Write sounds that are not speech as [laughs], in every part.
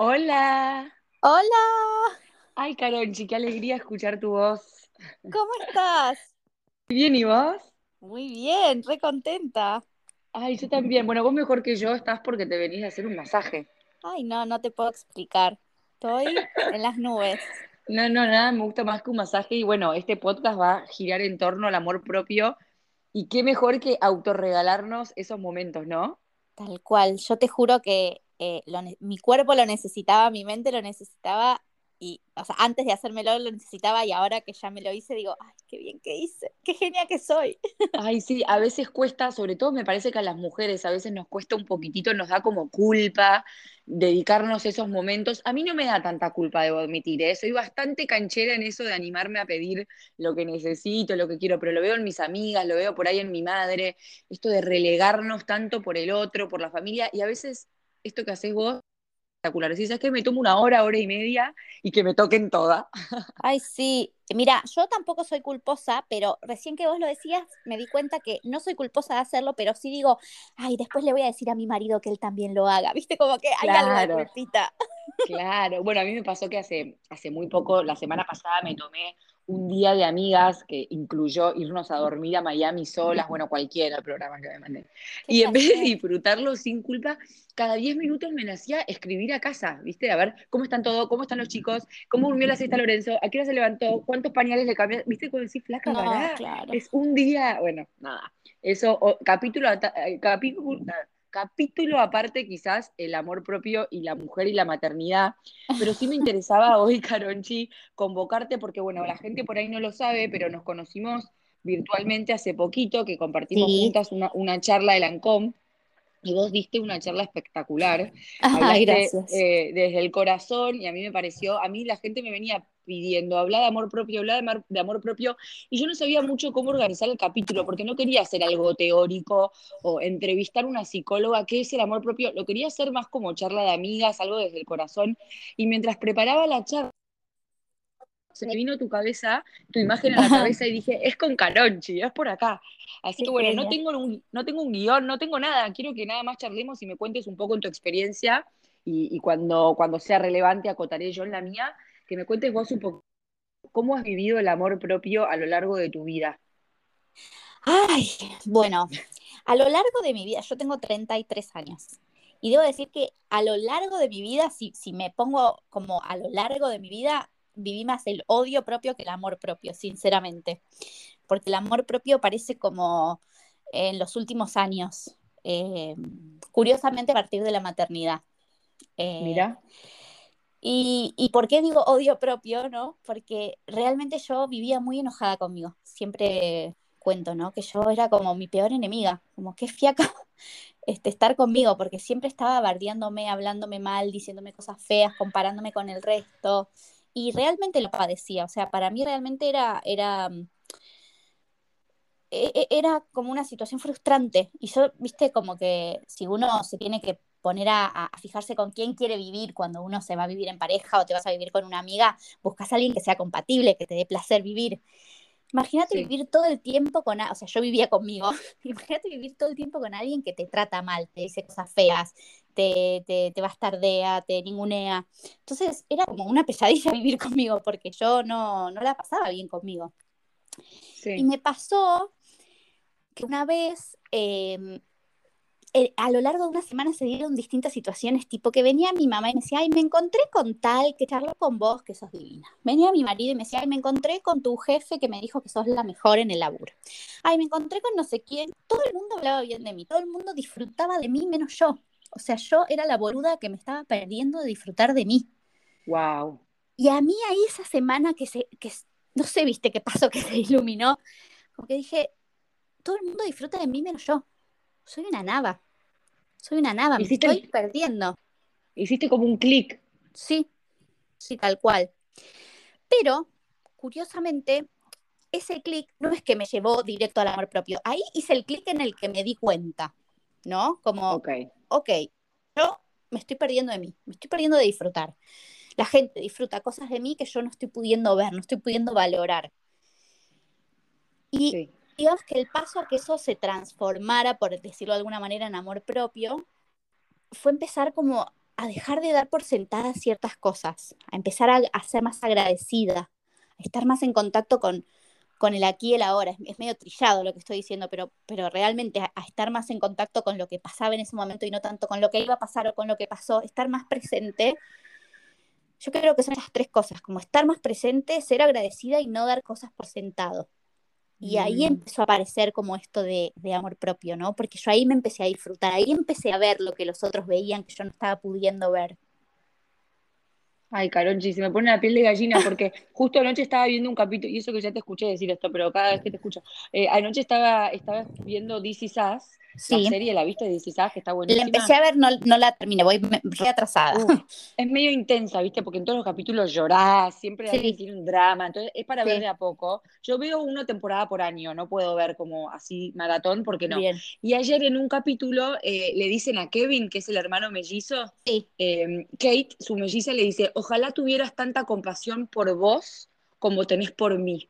Hola. Hola, Ay, Caronchi, qué alegría escuchar tu voz. ¿cómo estás? Bien, ¿y vos? Muy bien, re contenta. Ay, yo también. Bueno, vos mejor que yo estás porque te venís a hacer un masaje. Ay, no, no te puedo explicar. Estoy en las nubes. No, no, nada, me gusta más que un masaje. Y bueno, este podcast va a girar en torno al amor propio. Y qué mejor que autorregalarnos esos momentos, ¿no? Tal cual. Yo te juro que eh, mi cuerpo lo necesitaba, mi mente lo necesitaba y, o sea, antes de hacérmelo lo necesitaba y ahora que ya me lo hice digo, ay, qué bien que hice, qué genia que soy. [laughs] Ay, sí, a veces cuesta, sobre todo me parece que a las mujeres a veces nos cuesta un poquitito, nos da como culpa dedicarnos esos momentos. A mí no me da tanta culpa, debo admitir, ¿eh? Soy bastante canchera en eso de animarme a pedir lo que necesito, lo que quiero, pero lo veo en mis amigas, lo veo por ahí en mi madre, esto de relegarnos tanto por el otro, por la familia, y a veces esto que haces vos, espectacular. Decís, ¿sabes qué? Me tomo una hora, hora y media y que me toquen todas. [laughs] Ay, sí. Mira, yo tampoco soy culposa, pero recién que vos lo decías, me di cuenta que no soy culposa de hacerlo, pero sí digo, ay, después le voy a decir a mi marido que él también lo haga. [laughs] ¿Viste? Como que hay algo de culpita. Claro, bueno, a mí me pasó que hace, hace muy poco, la semana pasada me tomé un día de amigas que incluyó irnos a dormir a Miami solas, bueno, cualquiera el programa que me mandé. Y en vez de disfrutarlo sin culpa, cada 10 minutos me nacía escribir a casa, ¿viste? A ver cómo están todos, cómo están los chicos, cómo durmió la siesta Lorenzo, a qué hora se levantó, cuántos pañales le cambió, ¿viste? Como decís, flaca, No, claro. es un día, bueno, nada. Eso, o- capítulo, eh, capítulo, capítulo aparte quizás el amor propio y la mujer y la maternidad, pero sí me [laughs] interesaba hoy, Caronchi, convocarte porque, bueno, la gente por ahí no lo sabe, pero nos conocimos virtualmente hace poquito, que compartimos Sí. juntas una, una charla de Lancôme, y vos diste una charla espectacular, [laughs] hablaste gracias. eh, desde el corazón y a mí me pareció, a mí la gente me venía pidiendo, habla de amor propio, habla de amor, de amor propio, y yo no sabía mucho cómo organizar el capítulo, porque no quería hacer algo teórico o entrevistar a una psicóloga, qué es el amor propio, lo quería hacer más como charla de amigas, algo desde el corazón, y mientras preparaba la charla, se me vino tu cabeza, tu imagen a la cabeza y dije, es con Caronchi, es por acá. Así que bueno, no tengo, un, no tengo un guion, no tengo nada, quiero que nada más charlemos y me cuentes un poco en tu experiencia y, y cuando, cuando sea relevante acotaré yo en la mía, que me cuentes vos un poco cómo has vivido el amor propio a lo largo de tu vida. Ay, bueno, a lo largo de mi vida, yo tengo 33 años. Y debo decir que a lo largo de mi vida, si, si me pongo como a lo largo de mi vida, viví más el odio propio que el amor propio, sinceramente. Porque el amor propio parece como en los últimos años, eh, curiosamente a partir de la maternidad. Eh, Mira, y, ¿Y por qué digo odio propio, no? Porque realmente yo vivía muy enojada conmigo. Siempre cuento, ¿no? Que yo era como mi peor enemiga, como qué fiaca [laughs] este, estar conmigo, porque siempre estaba bardeándome, hablándome mal, diciéndome cosas feas, comparándome con el resto. Y realmente lo padecía, o sea, para mí realmente era, era, mm, e- e- era como una situación frustrante. Y yo, viste, como que si uno se tiene que poner a, a- fijarse con quién quiere vivir cuando uno se va a vivir en pareja o te vas a vivir con una amiga, buscas a alguien que sea compatible, que te dé placer vivir. Imagínate sí, vivir todo el tiempo con, o sea, yo vivía conmigo, [laughs] imagínate vivir todo el tiempo con alguien que te trata mal, te dice cosas feas, te, te, te bastardea, te ningunea. Entonces era como una pesadilla [laughs] vivir conmigo porque yo no, no la pasaba bien conmigo. Y sí, me pasó que una vez, eh, a lo largo de una semana se dieron distintas situaciones, tipo que venía mi mamá y me decía, ay, me encontré con tal que charló con vos, que sos divina. Venía mi marido y me decía, ay, me encontré con tu jefe que me dijo que sos la mejor en el laburo. Ay, me encontré con no sé quién. Todo el mundo hablaba bien de mí, todo el mundo disfrutaba de mí menos yo. O sea, yo era la boluda que me estaba perdiendo de disfrutar de mí. wow. Y a mí ahí esa semana que se, que no sé, viste qué pasó, [laughs] que se iluminó, como que dije, todo el mundo disfruta de mí menos yo. Soy una nava, soy una nava, me Hiciste, estoy el- perdiendo. hiciste como un clic, Sí, sí, tal cual. Pero, curiosamente, ese clic no es que me llevó directo al amor propio. Ahí hice el clic en el que me di cuenta, ¿no? Como, ok, ok, yo me estoy perdiendo de mí, me estoy perdiendo de disfrutar. La gente disfruta cosas de mí que yo no estoy pudiendo ver, no estoy pudiendo valorar. Y sí, digamos que el paso a que eso se transformara, por decirlo de alguna manera, en amor propio, fue empezar como a dejar de dar por sentadas ciertas cosas, a empezar a, a ser más agradecida, a estar más en contacto con, con el aquí y el ahora. Es, medio trillado lo que estoy diciendo, pero, pero realmente a, estar más en contacto con lo que pasaba en ese momento y no tanto con lo que iba a pasar o con lo que pasó, estar más presente. Yo creo que son esas tres cosas, como estar más presente, ser agradecida y no dar cosas por sentado. Y ahí mm. empezó a aparecer como esto de, de, amor propio, ¿no? Porque yo ahí me empecé a disfrutar, ahí empecé a ver lo que los otros veían que yo no estaba pudiendo ver. Ay, Caronchi, se me pone la piel de gallina porque [laughs] justo anoche estaba viendo un capítulo, y eso que ya te escuché decir esto, pero cada vez que te escucho, eh, anoche estaba, estaba viendo This Is Us, la serie, ¿la viste de This Is Us, que está buenísima? La empecé a ver, no, no la terminé, voy reatrasada. es medio intensa, ¿viste? Porque en todos los capítulos llorás, siempre alguien tiene un drama, entonces es para ver de a poco. Yo veo una temporada por año, no puedo ver como así maratón, porque no. Y ayer en un capítulo eh, le dicen a Kevin, que es el hermano mellizo, eh, Kate, su melliza, le dice, ojalá tuvieras tanta compasión por vos como tenés por mí.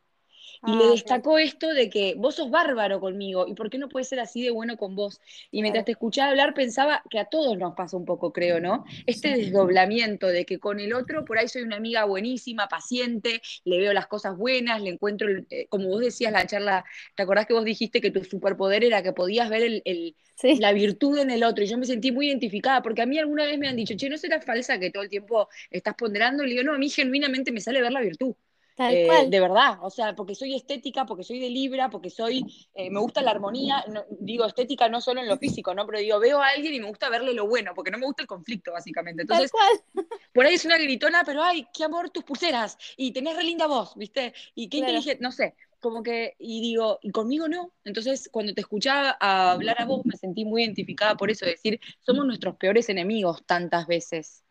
Y le ah, destacó esto de que vos sos bárbaro conmigo, ¿y por qué no puede ser así de bueno con vos? Y mientras te escuchaba hablar pensaba que a todos nos pasa un poco, creo, ¿no? Este desdoblamiento de que con el otro por ahí soy una amiga buenísima, paciente, le veo las cosas buenas, le encuentro, eh, como vos decías la charla, ¿te acordás que vos dijiste que tu superpoder era que podías ver el, la virtud en el otro? Y yo me sentí muy identificada, porque a mí alguna vez me han dicho, che, ¿no será falsa que todo el tiempo estás ponderando? Y le digo, no, a mí genuinamente me sale ver la virtud. Eh, de verdad, o sea, porque soy estética, porque soy de Libra, porque soy, eh, me gusta la armonía, digo estética no solo en lo físico, ¿no? Pero digo, veo a alguien y me gusta verle lo bueno, porque no me gusta el conflicto, básicamente. Entonces, [laughs] por ahí es una gritona, pero ay, qué amor tus pulseras, y tenés re linda voz, ¿viste? Y qué inteligente, no sé, como que, y digo, y conmigo no. Entonces, cuando te escuchaba hablar a vos, me sentí muy identificada por eso, decir, somos nuestros peores enemigos tantas veces.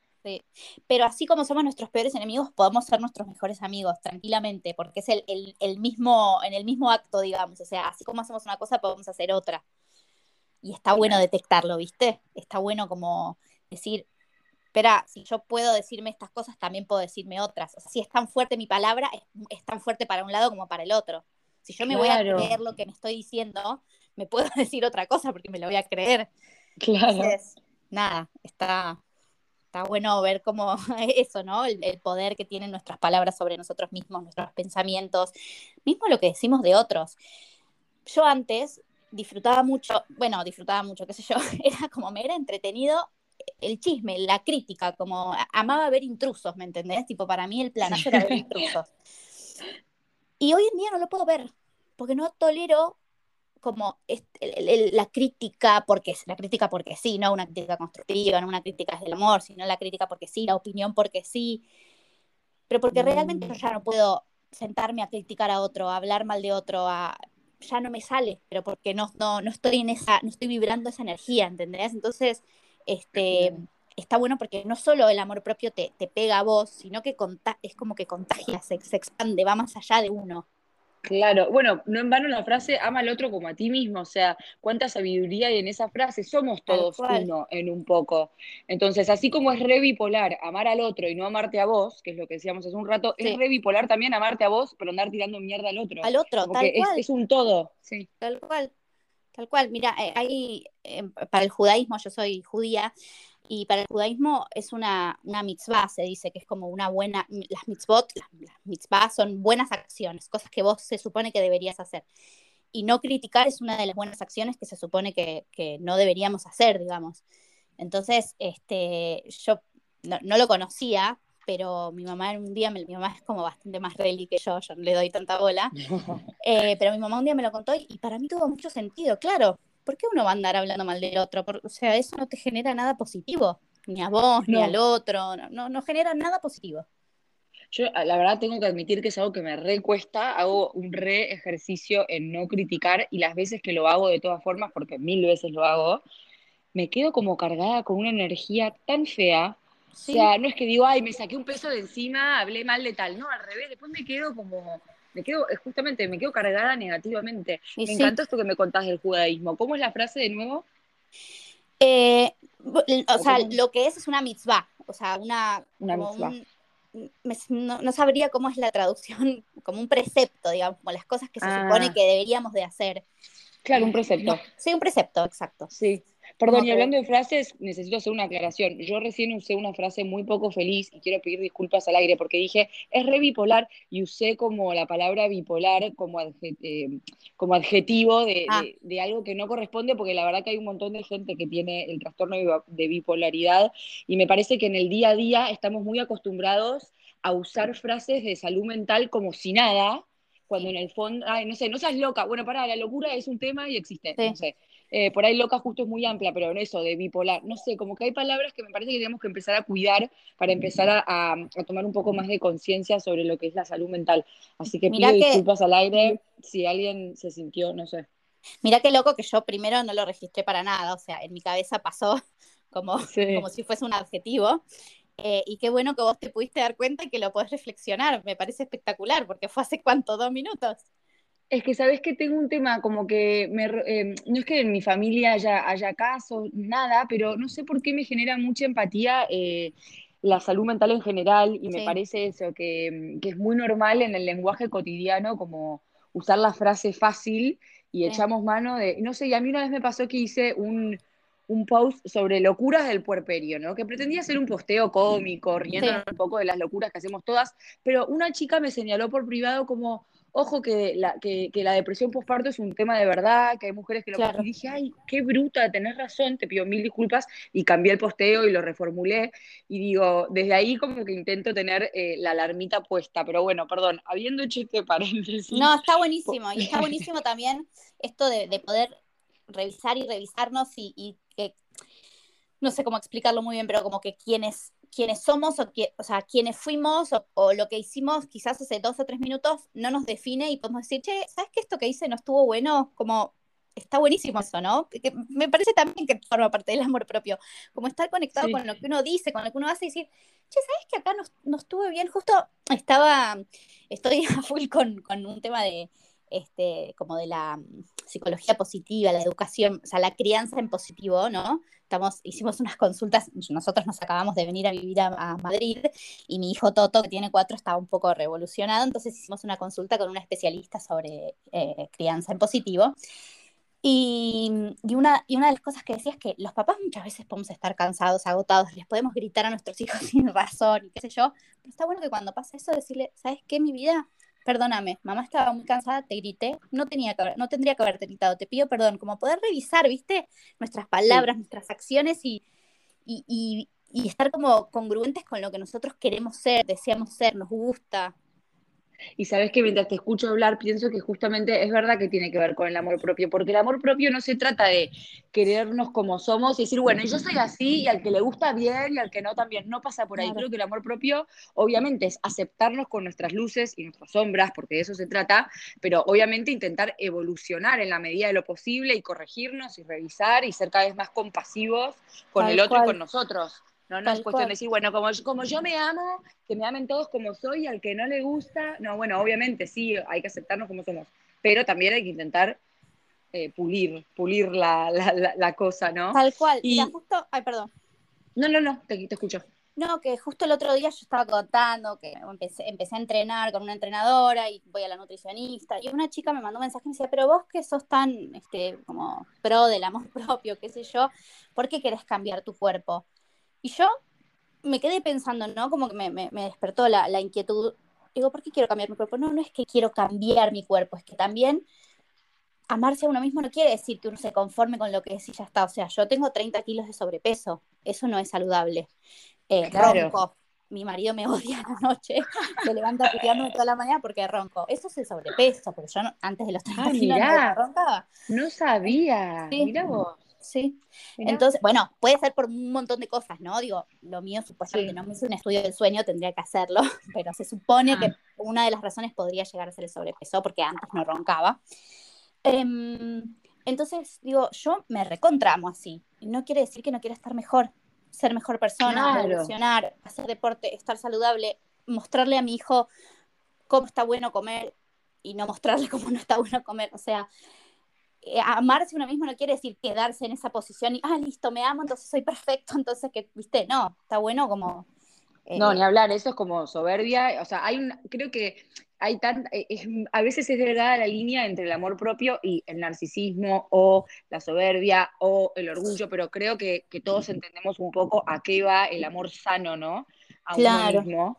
Pero así como somos nuestros peores enemigos, podemos ser nuestros mejores amigos tranquilamente, porque es el, mismo, en el mismo acto, digamos. O sea, así como hacemos una cosa, podemos hacer otra. Y está bueno detectarlo, ¿viste? Está bueno como decir, espera, si yo puedo decirme estas cosas, también puedo decirme otras. O sea, si es tan fuerte mi palabra, es, tan fuerte para un lado como para el otro. Si yo me voy a creer lo que me estoy diciendo, me puedo [laughs] decir otra cosa porque me lo voy a creer. Claro. Entonces, nada, está, está bueno ver cómo [laughs] eso, ¿no? El, poder que tienen nuestras palabras sobre nosotros mismos, nuestros pensamientos, mismo lo que decimos de otros. Yo antes disfrutaba mucho, bueno, disfrutaba mucho, qué sé yo, [laughs] era como me era entretenido el chisme, la crítica, como amaba ver intrusos, ¿me entendés? Tipo, para mí el planazo era ver [laughs] intrusos. Y hoy en día no lo puedo ver, porque no tolero como la crítica porque la crítica porque sí, no una crítica constructiva, no una crítica desde el amor, sino la crítica porque sí, la opinión porque sí, pero porque realmente yo ya no puedo sentarme a criticar a otro, a hablar mal de otro, a, ya no me sale, pero porque no, no, no estoy en esa, no estoy vibrando esa energía, ¿entendés? Entonces, este, está bueno porque no solo el amor propio te, te pega a vos, sino que es como que contagia, se expande, va más allá de uno. Claro, bueno, no en vano la frase ama al otro como a ti mismo, o sea, cuánta sabiduría hay en esa frase, somos todos uno en un poco. Entonces, así como es re bipolar amar al otro y no amarte a vos, que es lo que decíamos hace un rato, es re bipolar también amarte a vos, pero andar tirando mierda al otro. Al otro, tal cual. Es, un todo, sí. Tal cual, tal cual. Mira, eh, hay, eh, para el judaísmo, yo soy judía, y para el judaísmo es una, una mitzvah, se dice que es como una buena, las mitzvot, las, mitzvahs son buenas acciones, cosas que vos se supone que deberías hacer. Y no criticar es una de las buenas acciones que se supone que, que no deberíamos hacer, digamos. Entonces, este, yo no, lo conocía, pero mi mamá un día, mi mamá es como bastante más reli que yo, yo no le doy tanta bola, [laughs] eh, pero mi mamá un día me lo contó y para mí tuvo mucho sentido, claro, ¿por qué uno va a andar hablando mal del otro? o sea, eso no te genera nada positivo, ni a vos, ni al otro, no, no, genera nada positivo. Yo la verdad tengo que admitir que es algo que me recuesta, hago un re ejercicio en no criticar y las veces que lo hago de todas formas, porque mil veces lo hago, me quedo como cargada con una energía tan fea. O sea, no es que digo, ay, me saqué un peso de encima, hablé mal de tal, no, al revés, después me quedo como me quedo, eh, justamente, me quedo cargada negativamente. me encantó esto que me contás del judaísmo. ¿Cómo es la frase de nuevo? Eh, o sea, lo que es es una mitzvah, o sea, una... no, sabría cómo es la traducción, [laughs] como un precepto, digamos, como las cosas que se supone ah. que deberíamos de hacer. Claro, un precepto. sí, un precepto, exacto. Sí. Perdón, y hablando de frases, necesito hacer una aclaración. Yo recién usé una frase muy poco feliz y quiero pedir disculpas al aire porque dije, es re bipolar y usé como la palabra bipolar como, adje- eh, como adjetivo de, Ah. de- de algo que no corresponde porque la verdad que hay un montón de gente que tiene el trastorno de bi- de bipolaridad y me parece que en el día a día estamos muy acostumbrados a usar frases de salud mental como si nada, cuando en el fondo, ay, no sé, no seas loca. Bueno, pará, la locura es un tema y existe, Sí. no sé. Eh, por ahí loca justo es muy amplia, pero en eso de bipolar, no sé, como que hay palabras que me parece que tenemos que empezar a cuidar para empezar a, a- a tomar un poco más de conciencia sobre lo que es la salud mental. Así que Mirá pido que- disculpas al aire si alguien se sintió, no sé. Mirá qué loco que yo primero no lo registré para nada, o sea, en mi cabeza pasó [laughs] como, Sí. como si fuese un adjetivo. Eh, y qué bueno que vos te pudiste dar cuenta y que lo podés reflexionar, me parece espectacular, porque fue hace cuánto, dos minutos. Es que sabes que tengo un tema como que me, eh, no es que en mi familia haya, haya casos, nada, pero no sé por qué me genera mucha empatía eh, la salud mental en general y me parece eso, que, que es muy normal en el lenguaje cotidiano como usar la frase fácil y Sí. echamos mano de, no sé, y a mí una vez me pasó que hice un, un post sobre locuras del puerperio, ¿no? Que pretendía ser un posteo cómico, riendo Sí. un poco de las locuras que hacemos todas, pero una chica me señaló por privado como, ojo, que la, que, que la depresión postparto es un tema de verdad, que hay mujeres que lo... Claro. Y dije, ay, qué bruta, tenés razón, te pido mil disculpas, y cambié el posteo y lo reformulé, y digo, desde ahí como que intento tener eh, la alarmita puesta, pero bueno, perdón, habiendo hecho este paréntesis... No, está buenísimo. Y está [laughs] buenísimo también esto de, de poder revisar y revisarnos y, y que, no sé cómo explicarlo muy bien, pero como que quienes, quienes somos o, que, o sea, quienes fuimos o, o lo que hicimos quizás hace dos o tres minutos no nos define y podemos decir, che, ¿sabes que esto que hice no estuvo bueno? Como está buenísimo eso, ¿no? Que, que me parece también que forma parte del amor propio, como estar conectado Sí. con lo que uno dice, con lo que uno hace y decir, che, ¿sabes que acá no, no estuve bien? Justo estaba, estoy a full con, con un tema de, este, como de la mm, psicología positiva, la educación, o sea, la crianza en positivo, ¿no? Estamos, hicimos unas consultas, nosotros nos acabamos de venir a vivir a, a Madrid y mi hijo Toto, que tiene cuatro, estaba un poco revolucionado, entonces hicimos una consulta con una especialista sobre eh, crianza en positivo. Y, y, una, y una de las cosas que decía es que los papás muchas veces podemos estar cansados, agotados, les podemos gritar a nuestros [laughs] hijos sin razón y qué sé yo, pero está bueno que cuando pasa eso decirle, ¿sabes qué, mi vida? Perdóname, mamá estaba muy cansada, te grité, no, tenía que haber, no tendría que haberte gritado, te pido perdón, como poder revisar, ¿viste? Nuestras palabras, sí. nuestras acciones y, y, y, y estar como congruentes con lo que nosotros queremos ser, deseamos ser, nos gusta. Y sabes que mientras te escucho hablar, pienso que justamente es verdad que tiene que ver con el amor propio, porque el amor propio no se trata de querernos como somos y decir, bueno, yo soy así y al que le gusta bien y al que no también, no pasa por ahí. Claro. Creo que el amor propio obviamente es aceptarnos con nuestras luces y nuestras sombras, porque de eso se trata, pero obviamente intentar evolucionar en la medida de lo posible y corregirnos y revisar y ser cada vez más compasivos con Tal el otro cual. y con nosotros. No, no es cuestión cual. de decir, bueno, como, como yo me amo, que me amen todos como soy, y al que no le gusta, no, bueno, obviamente sí, hay que aceptarnos como somos, pero también hay que intentar eh, pulir, pulir la, la, la, la, cosa, ¿no? Tal cual, y Mira, justo, ay, perdón. No, no, no, te, te, escucho. No, que justo el otro día yo estaba contando que empecé, empecé a entrenar con una entrenadora y voy a la nutricionista, y una chica me mandó un mensaje y me decía, pero vos que sos tan, este, como pro del amor [laughs] propio, qué sé yo, ¿por qué querés cambiar tu cuerpo? Y yo me quedé pensando, ¿no? Como que me, me, me despertó la, la, inquietud. Digo, ¿por qué quiero cambiar mi cuerpo? No, no es que quiero cambiar mi cuerpo, es que también amarse a uno mismo no quiere decir que uno se conforme con lo que es y ya está. O sea, yo tengo 30 kilos de sobrepeso, eso no es saludable. Eh, claro. Ronco, mi marido me [laughs] odia a la noche, se levanta puteándome toda la mañana porque ronco. Eso es el sobrepeso, porque yo no, antes de los 30 ah, kilos no roncaba. No sabía, sí. mira vos. Sí. Mirá. Entonces, bueno, puede ser por un montón de cosas, ¿no? Digo, lo mío supuestamente sí. no me hice un estudio del sueño, tendría que hacerlo, [laughs] pero se supone ah. que una de las razones podría llegar a ser el sobrepeso, porque antes no roncaba. Eh, entonces, digo, yo me recontramo así. No quiere decir que no quiera estar mejor, ser mejor persona, claro. evolucionar, hacer deporte, estar saludable, mostrarle a mi hijo cómo está bueno comer y no mostrarle [laughs] cómo no está bueno comer. O sea, amarse uno mismo no quiere decir quedarse en esa posición y, ah, listo, me amo, entonces soy perfecto, [laughs] entonces que, viste, no, está bueno como No, ni Eh, hablar, eso es como soberbia, o sea, hay un, creo que hay tan, eh, es- a veces es delgada la línea entre el amor propio y el narcisismo o la soberbia o el orgullo, pero creo que, que todos entendemos un poco a qué va el amor sano, ¿no? A uno claro, mismo.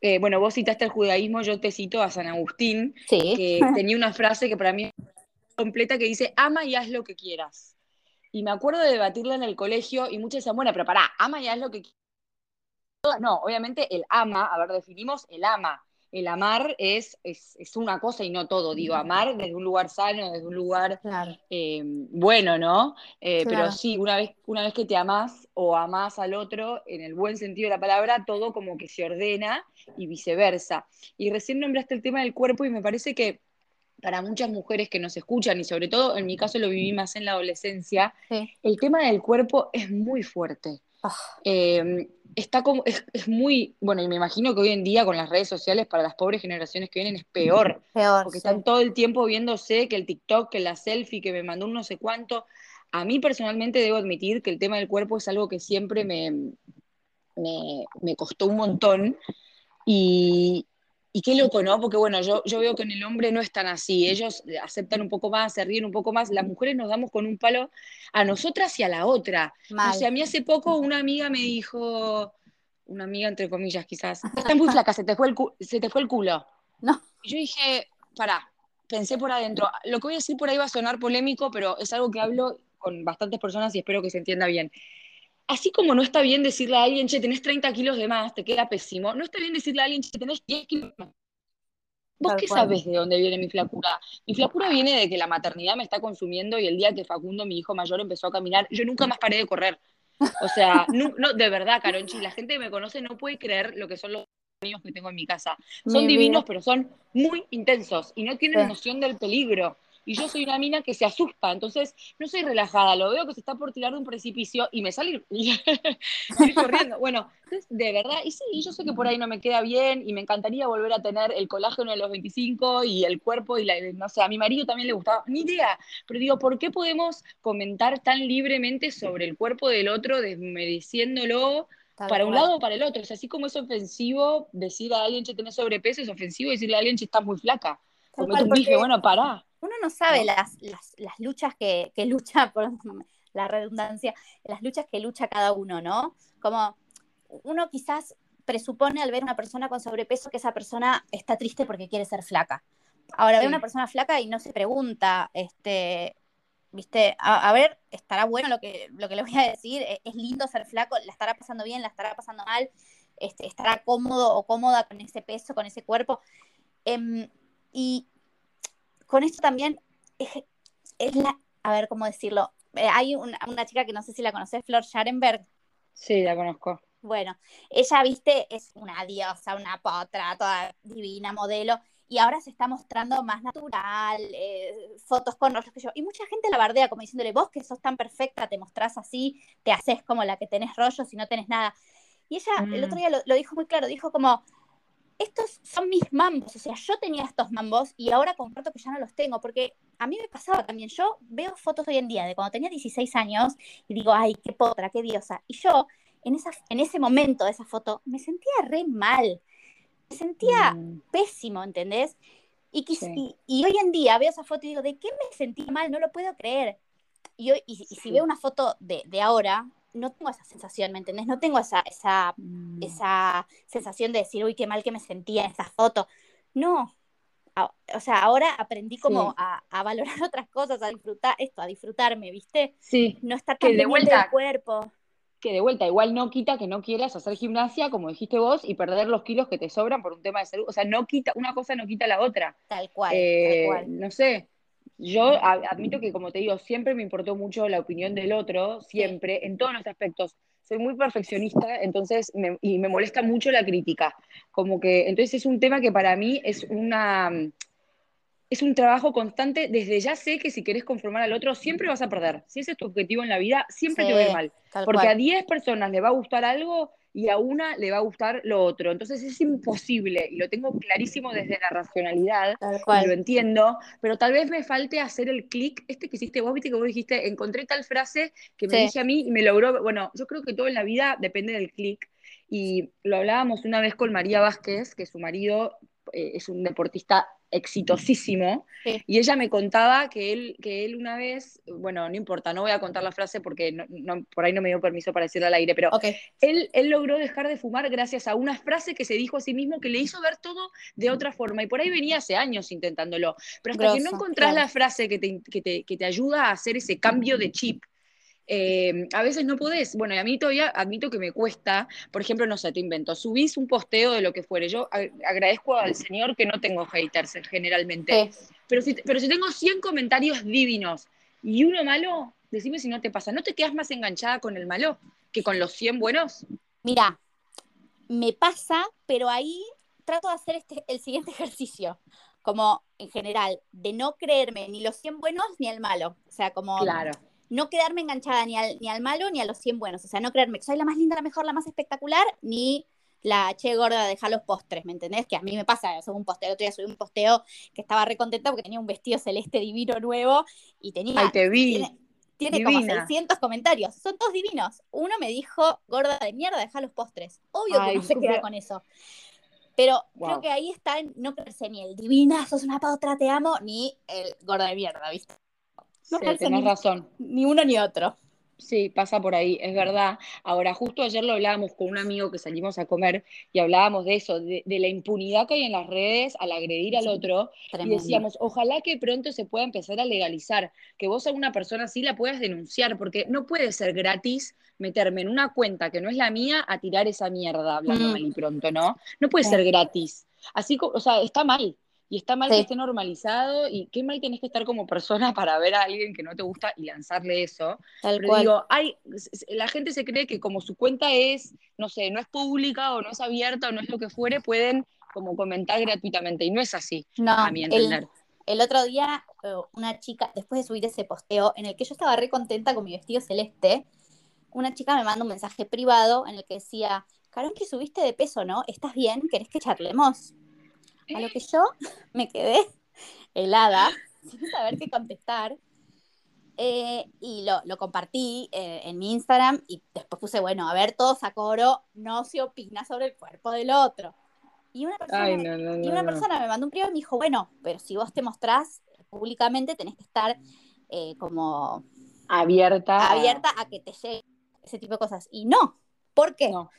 Eh, bueno, vos citaste el judaísmo, yo te cito a San Agustín, sí, que [laughs] tenía una frase que para mí completa que dice, ama y haz lo que quieras. Y me acuerdo de debatirla en el colegio y muchos decían, bueno, pero pará, ama y haz lo que quieras no, obviamente el ama, a ver, definimos el ama. El amar es, es, es una cosa y no todo, digo, amar desde un lugar sano, desde un lugar claro, eh, bueno, ¿no? Eh, pero sí, una vez, una vez que te amás o amás al otro, en el buen sentido de la palabra, todo como que se ordena y viceversa. Y recién nombraste el tema del cuerpo y me parece que para muchas mujeres que nos escuchan, y sobre todo en mi caso lo viví más en la adolescencia, sí. el tema del cuerpo es muy fuerte. Ah, Eh, está como, es, es muy, bueno, y me imagino que hoy en día con las redes sociales para las pobres generaciones que vienen es peor, [laughs] peor, porque sí. están todo el tiempo viéndose que el TikTok, que la selfie, que me mandó un no sé cuánto. A mí personalmente debo admitir que el tema del cuerpo es algo que siempre me, me, me costó un montón y, y qué loco, ¿no? Porque bueno, yo, yo veo que en el hombre no es tan así, ellos aceptan un poco más, se ríen un poco más, las mujeres nos damos con un palo a nosotras y a la otra. Mal. sé, a mí hace poco una amiga me dijo, una amiga entre comillas quizás, estás muy flaca, se te fue el, cu- se te fue el culo. No, Y yo dije, pará, pensé por adentro, lo que voy a decir por ahí va a sonar polémico, pero es algo que hablo con bastantes personas y espero que se entienda bien. Así como no está bien decirle a alguien, che, tenés 30 kilos de más, te queda pésimo, no está bien decirle a alguien, che, tenés 10 kilos de más. ¿Vos Tal qué cual. sabés de dónde viene mi flacura? Mi flacura viene de que la maternidad me está consumiendo y el día que Facundo, mi hijo mayor, empezó a caminar, yo nunca más paré de correr. O sea, [laughs] no, de verdad, Caronchi, la gente que me conoce no puede creer lo que son los niños que tengo en mi casa. Son Mi divinos, vida. pero son muy intensos y no tienen Sí. noción del peligro. Y yo soy una mina que se asusta, entonces no soy relajada, lo veo que se está por tirar de un precipicio y me sale [laughs] corriendo. Bueno, entonces, de verdad, y sí, yo sé que por ahí no me queda bien y me encantaría volver a tener el colágeno de los 25 y el cuerpo y la, no sé, a mi marido también le gustaba, ni idea, pero digo, ¿por qué podemos comentar tan libremente sobre el cuerpo del otro, desmereciéndolo Tal para un lado o para el otro? O sea, así como es ofensivo decir a alguien, che, tenés sobrepeso, es ofensivo decirle a alguien, che, estás muy flaca. Tal Comete cual, un bife, porque bueno, pará. Uno no sabe las, las, las luchas que, que [laughs] lucha, por la redundancia, las luchas que lucha cada uno, ¿no? Como uno quizás presupone al ver a una persona con sobrepeso que esa persona está triste porque quiere ser flaca. Ahora ve a Sí. una persona flaca y no se pregunta, este, viste, a, a ver, estará bueno lo que, lo que le voy a decir, e- es lindo ser flaco, la estará pasando bien, la estará pasando mal, este, estará cómodo o cómoda con ese peso, con ese cuerpo. Em, y con esto también es, es la, a ver cómo decirlo, Eh, hay una, una chica que no sé si la conoces, Flor Scharenberg. Sí, la conozco. Bueno, ella, viste, es una diosa, una potra, toda divina, modelo, y ahora se está mostrando más natural, eh, fotos con rostros que yo. Y mucha gente la bardea como diciéndole, vos que sos tan perfecta, te mostrás así, te haces como la que tenés rollos y no tenés nada. Y ella el otro Mm. día lo, lo dijo muy claro, dijo como, estos son mis mambos, o sea, yo tenía estos mambos y ahora comparto que ya no los tengo, porque a mí me pasaba también, yo veo fotos hoy en día de cuando tenía 16 años y digo, ay, qué potra, qué diosa. Y yo, en, esa, en ese momento de esa foto, me sentía re mal, me sentía Mm, pésimo, ¿entendés? Y, quis- Sí. y, y hoy en día veo esa foto y digo, ¿de qué me sentí mal? No lo puedo creer. Y, hoy, y, y si Sí. veo una foto de, de ahora, no tengo esa sensación, ¿me entendés? No tengo esa, esa mm. esa sensación de decir, uy, qué mal que me sentía en esa foto. No. A- O sea, ahora aprendí como Sí. a, a valorar [laughs] otras cosas, a disfrutar esto, a disfrutarme, ¿viste? Sí, No estar Que tan de vuelta- cuerpo. que de vuelta, igual no quita que no quieras hacer gimnasia, como dijiste vos, y perder los kilos que te sobran por un tema de salud. O sea, no quita, una cosa no quita la otra. Tal cual, Eh, tal cual. No sé, yo a- admito que, como te digo, siempre me importó mucho la opinión del otro, siempre, en todos los aspectos. Soy muy perfeccionista, entonces, me- y me molesta mucho la crítica. Como que, entonces es un tema que para mí es una, es un trabajo constante. Desde ya sé que si querés conformar al otro, siempre vas a perder. Si ese es tu objetivo en la vida, siempre te va a ir Sí, mal. Porque a cual. 10 personas le va a gustar algo y a una le va a gustar lo otro. Entonces es imposible, y lo tengo clarísimo desde la racionalidad, y lo entiendo, pero tal vez me falte hacer el clic, este que hiciste vos, viste que vos dijiste, encontré tal frase que me dije a mí y me logró, bueno, yo creo que todo en la vida depende del clic, y lo hablábamos una vez con María Vázquez, que su marido eh, es un deportista exitosísimo, y ella me contaba que él, que él una vez, bueno, no importa, no voy a contar la frase porque no, por ahí no me dio permiso para decirla al aire, pero él, él logró dejar de fumar gracias a una frase que se dijo a sí mismo que le hizo ver todo de otra forma, y por ahí venía hace años intentándolo, pero hasta que no encontrás la frase que te, que, te, que te ayuda a hacer ese cambio de chip, eh, a veces no podés. Bueno, y a mí todavía admito que me cuesta, por ejemplo, no sé, te invento, subís un posteo de lo que fuere. Yo agradezco al Señor que no tengo haters generalmente. Pero, si, pero si tengo 100 comentarios divinos y uno malo, decime si no te pasa. ¿No te quedas más enganchada con el malo que con los 100 buenos? Mira, me pasa, pero ahí trato de hacer este, el siguiente [laughs] ejercicio como en general, de no creerme ni los 100 buenos ni el malo. O sea, como claro no quedarme enganchada ni al, ni al malo ni a los 100 buenos. O sea, no creerme que soy la más linda, la mejor, la más espectacular, ni la che gorda dejar los postres, ¿me entendés? Que a mí me pasa, soy un posteo, otro día subí un posteo que estaba re contenta porque tenía un vestido celeste divino nuevo y tenía... Ay, te vi. Tiene, como 600 comentarios, son todos divinos. Uno me dijo, gorda de mierda, deja los postres. Obvio que no se queda con eso. Pero creo que ahí está no creerse ni el divina, sos una otra, te amo, ni el gorda de mierda, ¿viste? No sí, tenés razón. Ni uno ni otro. Sí, pasa por ahí, es verdad. Ahora, justo ayer lo hablábamos con un amigo que salimos a comer y hablábamos de eso, de, la impunidad que hay en las redes al agredir al otro. Y decíamos, ojalá que pronto se pueda empezar a legalizar, que vos a una persona así la puedas denunciar, porque no puede ser gratis meterme en una cuenta que no es la mía a tirar esa mierda, hablando mal y pronto, ¿no? No puede ser gratis. Así, o sea, está mal. Y está mal que esté normalizado y qué mal tenés que estar como persona [laughs] para ver a alguien que no te gusta y lanzarle eso. Pero digo, hay, la gente se cree que como su cuenta es, no sé, no es pública o no es abierta o no es lo que fuere, pueden como comentar gratuitamente y no es así, no, a mi entender. El, otro día, eh, una chica, después de subir ese posteo en el que yo estaba re contenta con mi vestido celeste, una chica me manda un mensaje privado en el que decía, Carón, que subiste de peso, ¿no? ¿Estás bien? ¿Querés que charlemos? A lo que yo [laughs] me quedé helada, [laughs] sin saber qué contestar. Eh, y lo, compartí eh, en mi Instagram y después puse, bueno, a ver, todos a coro, no se opina sobre el cuerpo del otro. Y una persona, y una persona me mandó un privado y me dijo, bueno, pero si vos te mostrás públicamente, tenés que estar eh, como abierta. abierta a que te llegue ese tipo de cosas. Y no, ¿por qué? No,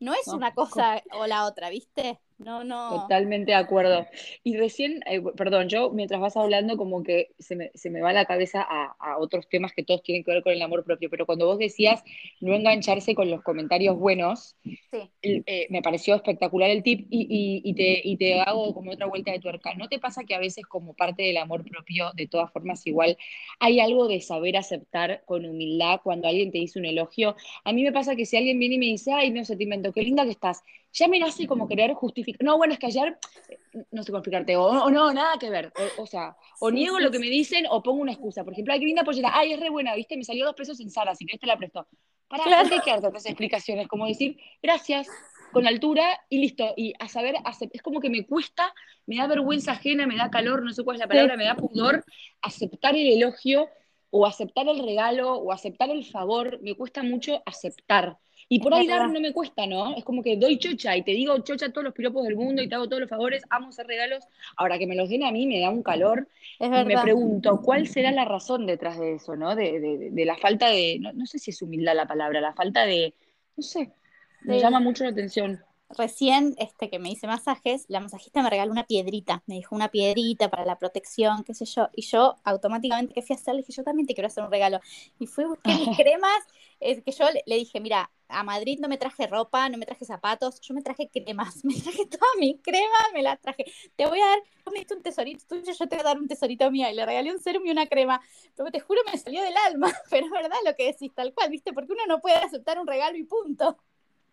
no es una cosa o la otra, ¿viste? No, no. Totalmente de acuerdo. Y recién, eh, perdón, yo mientras vas hablando como que se me, se me va la cabeza a, otros temas que todos tienen que ver con el amor propio, pero cuando vos decías no engancharse con los comentarios buenos, eh, me pareció espectacular el tip y, y, te, y te hago como otra vuelta de tuerca. ¿No te pasa que a veces como parte del amor propio, de todas formas igual, hay algo de saber aceptar con humildad cuando alguien te dice un elogio? A mí me pasa que si alguien viene y me dice, ay, no sé, te qué linda que estás, ya me nace como querer justificar. No, bueno, es que ayer, no sé cómo explicarte, o, no, nada que ver. O, sea, o niego lo que me dicen o pongo una excusa. Por ejemplo, hay que linda pollera, ay, es re buena, viste, me salió dos pesos en Sara, si querés te la presto. Para, claro. ¿qué que otras explicaciones? Como decir, gracias, con altura y listo. Y a saber, es como que me cuesta, me da vergüenza ajena, me da calor, no sé cuál es la palabra, me da pudor aceptar el elogio o aceptar el regalo o aceptar el favor. Me cuesta mucho aceptar. Y por ahí dar no me cuesta, ¿no? Es como que doy chocha y te digo chocha todos los piropos del mundo y te hago todos los favores, amo hacer regalos. Ahora que me los den a mí me da un calor. y me pregunto, ¿cuál será la razón detrás de eso, ¿no? De, la falta de, no, sé si es humildad la palabra, la falta de, no sé, me llama mucho la atención. Recién, este que me hice masajes, la masajista me regaló una piedrita, me dijo una piedrita para la protección, qué sé yo, y yo automáticamente que fui a hacer, le dije, yo también te quiero hacer un regalo. Y fui, busqué mis [laughs] cremas, es que yo le dije, mira, a Madrid no me traje ropa, no me traje zapatos, yo me traje cremas, [laughs] me traje toda mi crema, me la traje. Te voy a dar, vos me diste un tesorito tuyo, yo te voy a dar un tesorito mío. Y le regalé un serum y una crema. Pero te juro, me salió del alma. [laughs] Pero es verdad lo que decís, tal cual, ¿viste? Porque uno no puede aceptar un regalo y punto.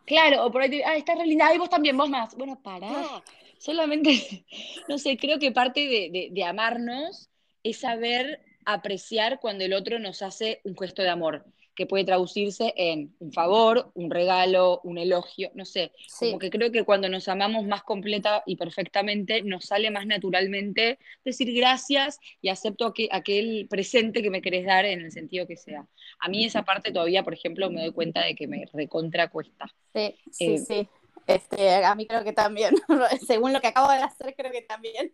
Claro, o por ahí te, ah, está re linda, ay, vos también, vos más. Bueno, pará. Solamente, [laughs] no sé, creo que parte de, de amarnos es saber apreciar cuando el otro nos hace un gesto de amor que puede traducirse en un favor, un regalo, un elogio, no sé. Como que creo que cuando nos amamos más completa y perfectamente, nos sale más naturalmente decir gracias y acepto aquel presente que me querés dar en el sentido que sea. A mí esa parte todavía, por ejemplo, me doy cuenta de que me recontra cuesta. Sí, sí, eh, sí. Este, a mí creo que también, [laughs] según lo que acabo de hacer, creo que también.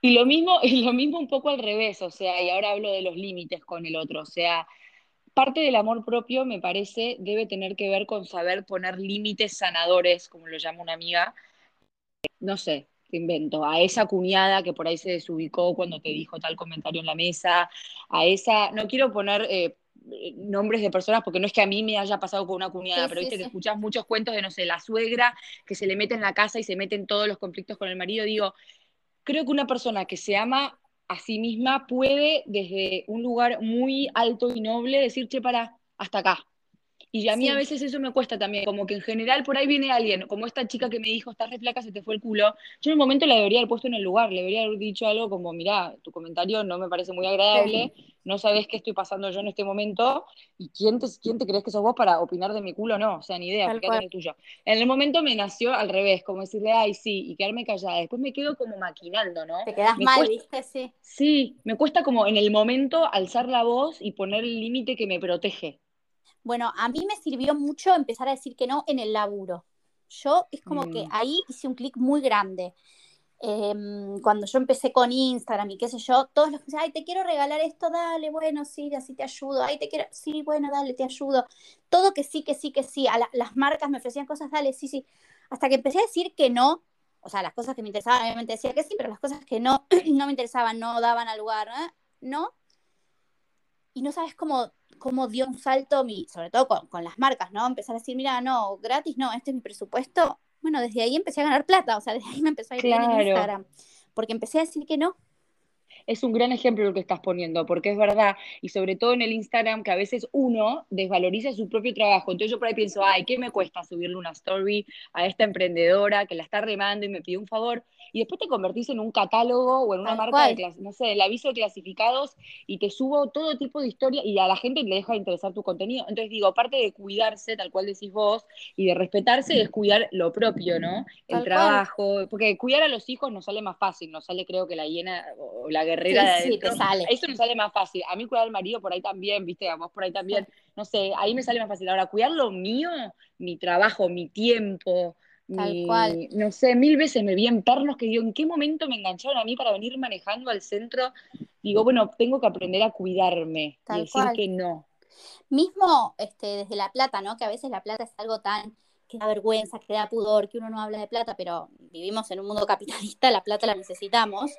Y lo mismo, y lo mismo un poco al revés, o sea, y ahora hablo de los límites con el otro, o sea, parte del amor propio, me parece, debe tener que ver con saber poner límites sanadores, como lo llama una amiga. No sé, te invento, a esa cuñada que por ahí se desubicó cuando te dijo tal comentario en la mesa, a esa, no quiero poner eh, nombres de personas porque no es que a mí me haya pasado con una cuñada, pero viste que escuchás muchos cuentos de, no sé, la suegra que se le mete en la casa y se mete en todos los conflictos con el marido, digo, creo que una persona que se ama sí misma puede desde un lugar muy alto y noble decir, che, para, hasta acá. Y a mí a veces eso me cuesta también, como que en general por ahí viene alguien, como esta chica que me dijo, estás re flaca, se te fue el culo. Yo en un momento la debería haber puesto en el lugar, le debería haber dicho algo como, mira, tu comentario no me parece muy agradable, no sabes qué estoy pasando yo en este momento, y quién te, quién te crees que sos vos para opinar de mi culo, no, o sea, ni idea, fíjate en el tuyo. En el momento me nació al revés, como decirle, ay, sí, y quedarme callada. Después me quedo como maquinando, ¿no? Te quedas mal, ¿viste? Sí. Sí, me cuesta como en el momento alzar la voz y poner el límite que me protege. Bueno, a mí me sirvió mucho empezar a decir que no en el laburo. Yo es como que mm. ahí hice un clic muy grande. Em, cuando yo empecé con Instagram y qué sé yo, todos los que decían, ay, te quiero regalar esto, dale, bueno, sí, así te ayudo, ay, te quiero, sí, bueno, dale, te ayudo. Todo que sí, que sí, que sí. A las marcas me ofrecían cosas, dale, sí, sí. Hasta que empecé a decir que no, o sea, las cosas que me interesaban, obviamente decía que sí, pero las cosas que no, [clears throat] no me interesaban, no daban al lugar, ¿eh? no. Y no sabes cómo cómo dio un salto, mi, sobre todo con, las marcas, ¿no? Empezar a decir, mira, no, gratis, no, este es mi presupuesto. Bueno, desde ahí empecé a ganar plata, o sea, desde ahí me empezó a ir bien en Instagram, porque empecé a decir que no, es un gran ejemplo lo que estás poniendo, porque es verdad, y sobre todo en el Instagram, que a veces uno desvaloriza su propio trabajo. Entonces yo por ahí pienso, ay, ¿qué me cuesta subirle una story a esta emprendedora que la está remando y me pide un favor? Y después te convertís en un catálogo o en una marca de, no sé, el aviso de clasificados y te subo todo tipo de historia y a la gente le deja de interesar tu contenido. Entonces digo, aparte de cuidarse, tal cual decís vos, y de respetarse, es cuidar lo propio, ¿no? El trabajo, porque cuidar a los hijos nos sale más fácil, nos sale creo que la hiena o la de te sale. Eso me sale más fácil. A mí cuidar al marido por ahí también, viste, a vos por ahí también. No sé, ahí me sale más fácil. Ahora, cuidar lo mío, mi trabajo, mi tiempo, Tal cual. No sé, mil veces me vi en pernos que digo, ¿en qué momento me engancharon a mí para venir manejando al centro? Digo, bueno, tengo que aprender a cuidarme y decir que no. Mismo este, desde La Plata, ¿no? Que a veces La Plata es algo tan que da vergüenza, que da pudor, que uno no habla de plata, pero vivimos en un mundo capitalista, la plata la necesitamos.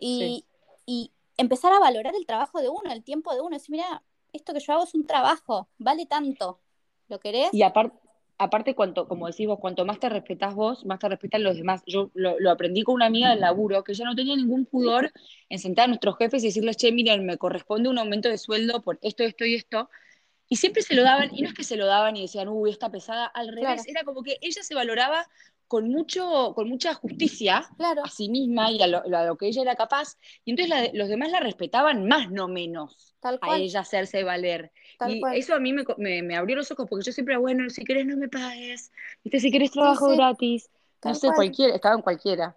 Y, y empezar a valorar el trabajo de uno, el tiempo de uno, decir, mira, esto que yo hago es un trabajo, vale tanto. ¿Lo querés? Y aparte, cuanto, como decís vos, cuanto más te respetas vos, más te respetan los demás. Yo lo, aprendí con una amiga del laburo, que ella no tenía ningún pudor en sentar a nuestros jefes y decirles, che, miren, me corresponde un aumento de sueldo por esto, esto y esto. Y siempre se lo daban, y no es que se lo daban y decían, uy, está pesada, al revés, era como que ella se valoraba con, mucho, con mucha justicia a sí misma y a lo, que ella era capaz, y entonces los demás la respetaban más, no menos, a ella hacerse valer. y eso a mí me, abrió los ojos, porque yo siempre, bueno, si querés no me pagues, ¿viste? si querés trabajo gratis. no sé, cualquiera, estaba en cualquiera.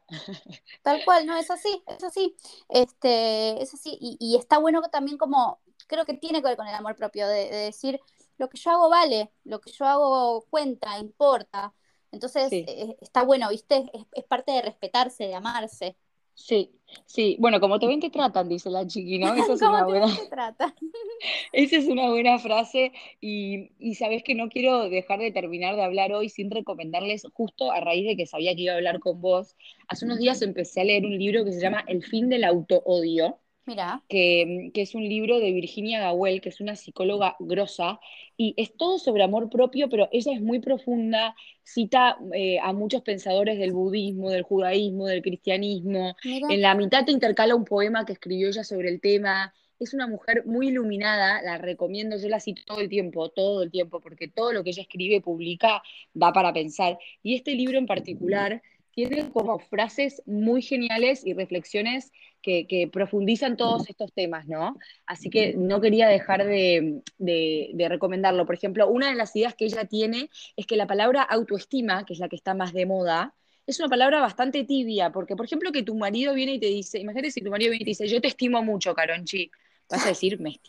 Tal cual, no, es así, es así. Este, es así. Y, y, está bueno también como, creo que tiene que ver con el amor propio, de, de, decir, lo que yo hago vale, lo que yo hago cuenta, importa. Entonces, eh, está bueno, ¿viste? Es, parte de respetarse, de amarse. Sí, sí. Bueno, como te ven, te tratan, dice la chiqui, ¿no? Esa es una buena... [laughs] Esa es una buena frase y, y sabes que no quiero dejar de terminar de hablar hoy sin recomendarles, justo a raíz de que sabía que iba a hablar con vos, hace unos días empecé a leer un libro que se llama El fin del auto-odio Mira. Que, que, es un libro de Virginia Gawel, que es una psicóloga grosa, y es todo sobre amor propio, pero ella es muy profunda, cita eh, a muchos pensadores del budismo, del judaísmo, del cristianismo. En la mitad te intercala un poema que escribió ella sobre el tema. Es una mujer muy iluminada, la recomiendo, yo la cito todo el tiempo, todo el tiempo, porque todo lo que ella escribe, publica, da para pensar. Y este libro en particular tiene como frases muy geniales y reflexiones que, profundizan todos estos temas, ¿no? Así que no quería dejar de, de, recomendarlo. Por ejemplo, una de las ideas que ella tiene es que la palabra autoestima, que es la que está más de moda, es una palabra bastante tibia, porque por ejemplo que tu marido viene y te dice, imagínate si tu marido viene y te dice, yo te estimo mucho, Caronchi, vas a decir, me,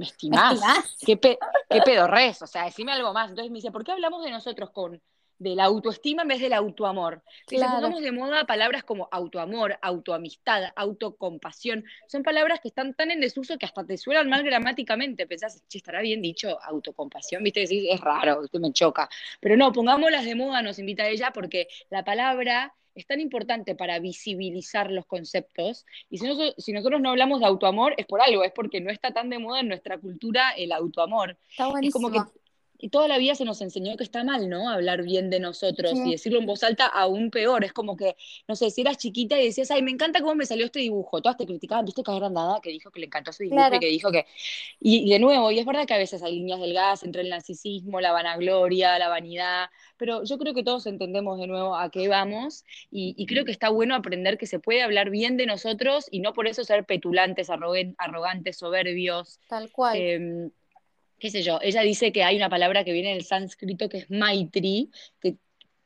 estimás, ¿Qué, pe ¿qué pedorres? O sea, decime algo más. Entonces me dice, ¿por qué hablamos de nosotros con de la autoestima en vez del autoamor. Si pongamos de moda palabras como autoamor, autoamistad, autocompasión, son palabras que están tan en desuso que hasta te suenan mal gramáticamente. Pensás, che, estará bien dicho autocompasión, viste, decís, es raro, esto me choca. Pero no, pongámoslas de moda, nos invita ella, porque la palabra es tan importante para visibilizar los conceptos. Y si, si, nosotros no hablamos de autoamor, es por algo, es porque no está tan de moda en nuestra cultura el autoamor. Está buenísimo. Es como que y toda la vida se nos enseñó que está mal, ¿no? Hablar bien de nosotros y decirlo en voz alta aún peor. Es como que, no sé, si eras chiquita y decías, ay, me encanta cómo me salió este dibujo. Todas te criticaban, viste que agrandada, que dijo que le encantó ese dibujo y que dijo que. Y, de nuevo, y es verdad que a veces hay líneas delgadas entre el narcisismo, la vanagloria, la vanidad, pero yo creo que todos entendemos de nuevo a qué vamos y, creo que está bueno aprender que se puede hablar bien de nosotros y no por eso ser petulantes, arrogantes, soberbios. Tal cual. Em, qué sé yo, ella dice que hay una palabra que viene del sánscrito que es maitri, que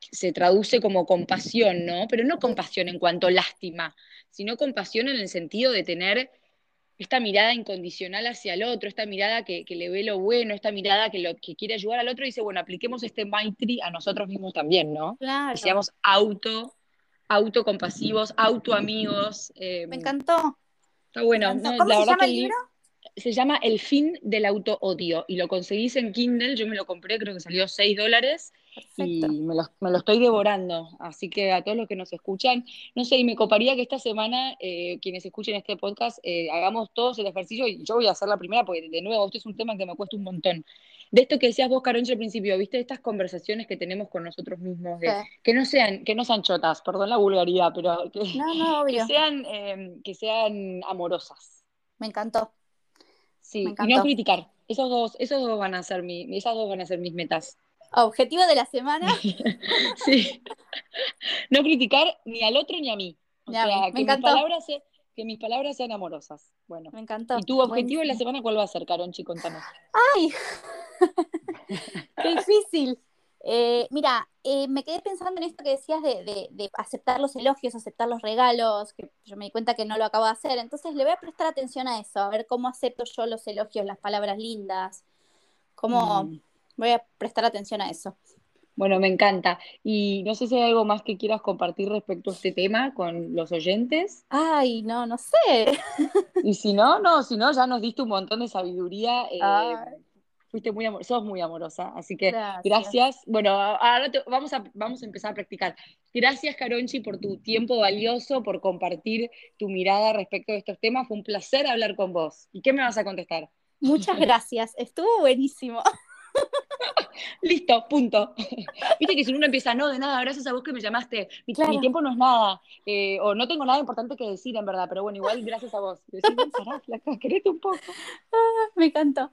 se traduce como compasión, ¿no? Pero no compasión en cuanto lástima, sino compasión en el sentido de tener esta mirada incondicional hacia el otro, esta mirada que, le ve lo bueno, esta mirada que, lo, que quiere ayudar al otro, y dice, bueno, apliquemos este maitri a nosotros mismos también, ¿no? Claro. Que seamos auto, autocompasivos, autoamigos. Eh, Me encantó. Está bueno. ¿Cómo se llama el libro? Se llama El fin del auto-odio y lo conseguís en Kindle, yo me lo compré, creo que salió 6 dólares y me lo, estoy devorando. Así que a todos los que nos escuchan, no sé, y me coparía que esta semana eh, quienes escuchen este podcast eh, hagamos todos el ejercicio y yo voy a hacer la primera porque de nuevo, esto es un tema que me cuesta un montón. De esto que decías vos, Caroncho, al principio, ¿viste? Estas conversaciones que tenemos con nosotros mismos, que no sean, que no sean chotas, perdón la vulgaridad, pero que, sean, eh, que sean amorosas. Me encantó. Sí, y no criticar. Esos dos, esos dos van a ser mi, esas dos van a ser mis metas. Objetivo de la semana. [laughs] sí. No criticar ni al otro ni a mí. O sea, que, mis palabras que mis palabras sean amorosas. Bueno. Me encantó. ¿Y tu objetivo de la semana cuál va a ser, Caronchi? Contanos. ¡Ay! [laughs] ¡Qué difícil! Eh, mira, eh, me quedé pensando en esto que decías de, aceptar los elogios, aceptar los regalos, que yo me di cuenta que no lo acabo de hacer, entonces le voy a prestar atención a eso, a ver cómo acepto yo los elogios, las palabras lindas, cómo mm. voy a prestar atención a eso. Bueno, me encanta. Y no sé si hay algo más que quieras compartir respecto a este tema con los oyentes. Ay, no, no sé. Y si no, no, si no, ya nos diste un montón de sabiduría. Eh, fuiste muy sos muy amorosa, así que gracias. Bueno, ahora vamos, a, vamos a empezar a practicar. Gracias, Caronchi, por tu tiempo valioso, por compartir tu mirada respecto de estos temas. Fue un placer hablar con vos. ¿Y qué me vas a contestar? Muchas [laughs] gracias, estuvo buenísimo. [laughs] Listo, punto. [laughs] Viste que si uno empieza, no, de nada, gracias a vos que me llamaste, mi, tiempo no es nada, eh, o no tengo nada importante que decir en verdad, pero bueno, igual gracias a vos. Decís, querete un poco. Ah, me encantó.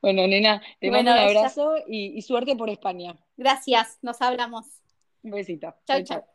Bueno, nena, te mando un abrazo y, y, suerte por España. Gracias, nos hablamos. Un besito. Chao, chao.